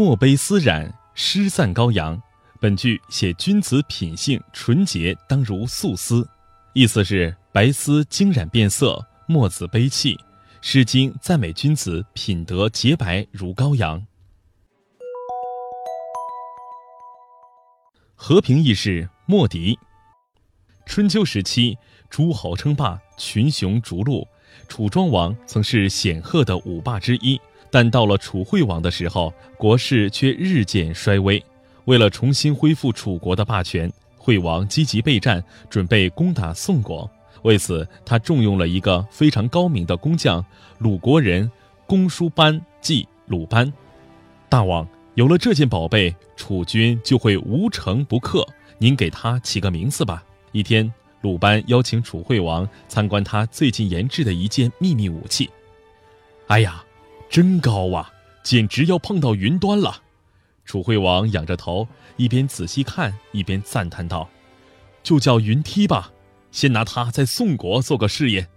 墨悲丝染，诗赞羔羊。本句写君子品性纯洁，当如素丝，意思是白丝经染变色，墨子悲泣。《诗经》赞美君子品德洁白如羔羊。和平义士莫迪。春秋时期，诸侯称霸，群雄逐鹿，楚庄王曾是显赫的五霸之一。但到了楚惠王的时候，国势却日渐衰微。为了重新恢复楚国的霸权，惠王积极备战，准备攻打宋国。为此，他重用了一个非常高明的工匠——鲁国人公叔班，即鲁班。大王，有了这件宝贝，楚军就会无城不克。您给他起个名字吧。一天，鲁班邀请楚惠王参观他最近研制的一件秘密武器。哎呀！真高啊，简直要碰到云端了！楚惠王仰着头，一边仔细看，一边赞叹道：“就叫云梯吧，先拿它在宋国做个试验。”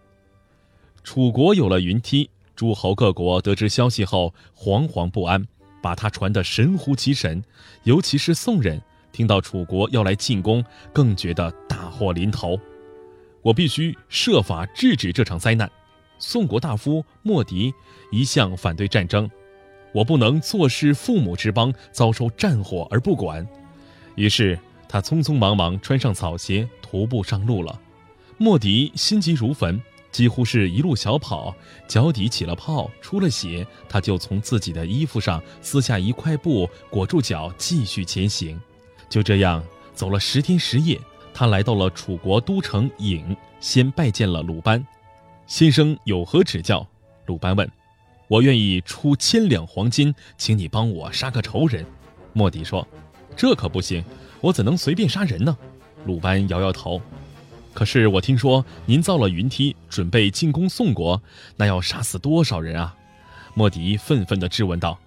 楚国有了云梯，诸侯各国得知消息后惶惶不安，把它传得神乎其神。尤其是宋人，听到楚国要来进攻，更觉得大祸临头。我必须设法制止这场灾难。宋国大夫莫迪一向反对战争，我不能坐视父母之邦遭受战火而不管。于是他匆匆忙忙穿上草鞋，徒步上路了。莫迪心急如焚，几乎是一路小跑，脚底起了泡，出了血，他就从自己的衣服上撕下一块布裹住脚，继续前行。就这样走了十天十夜，他来到了楚国都城郢，先拜见了鲁班。先生有何指教？鲁班问。我愿意出千两黄金，请你帮我杀个仇人。莫迪说。这可不行，我怎能随便杀人呢？鲁班摇摇头。可是我听说您造了云梯，准备进攻宋国，那要杀死多少人啊？莫迪愤愤地质问道。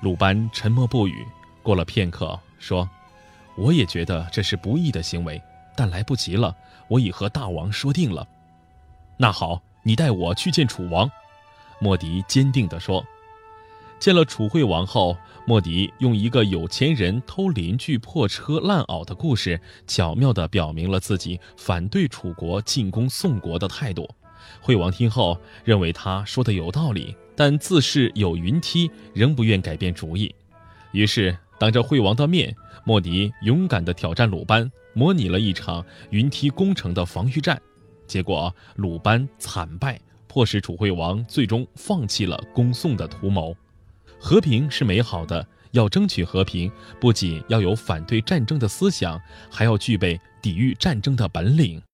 鲁班沉默不语，过了片刻说：“我也觉得这是不义的行为，但来不及了，我已和大王说定了。”那好，你带我去见楚王。”莫迪坚定地说。见了楚惠王后，莫迪用一个有钱人偷邻居破车烂袄的故事，巧妙地表明了自己反对楚国进攻宋国的态度。惠王听后认为他说的有道理，但自恃有云梯，仍不愿改变主意。于是，当着惠王的面，莫迪勇敢地挑战鲁班，模拟了一场云梯攻城的防御战。结果鲁班惨败，迫使楚惠王最终放弃了攻宋的图谋。和平是美好的，要争取和平，不仅要有反对战争的思想，还要具备抵御战争的本领。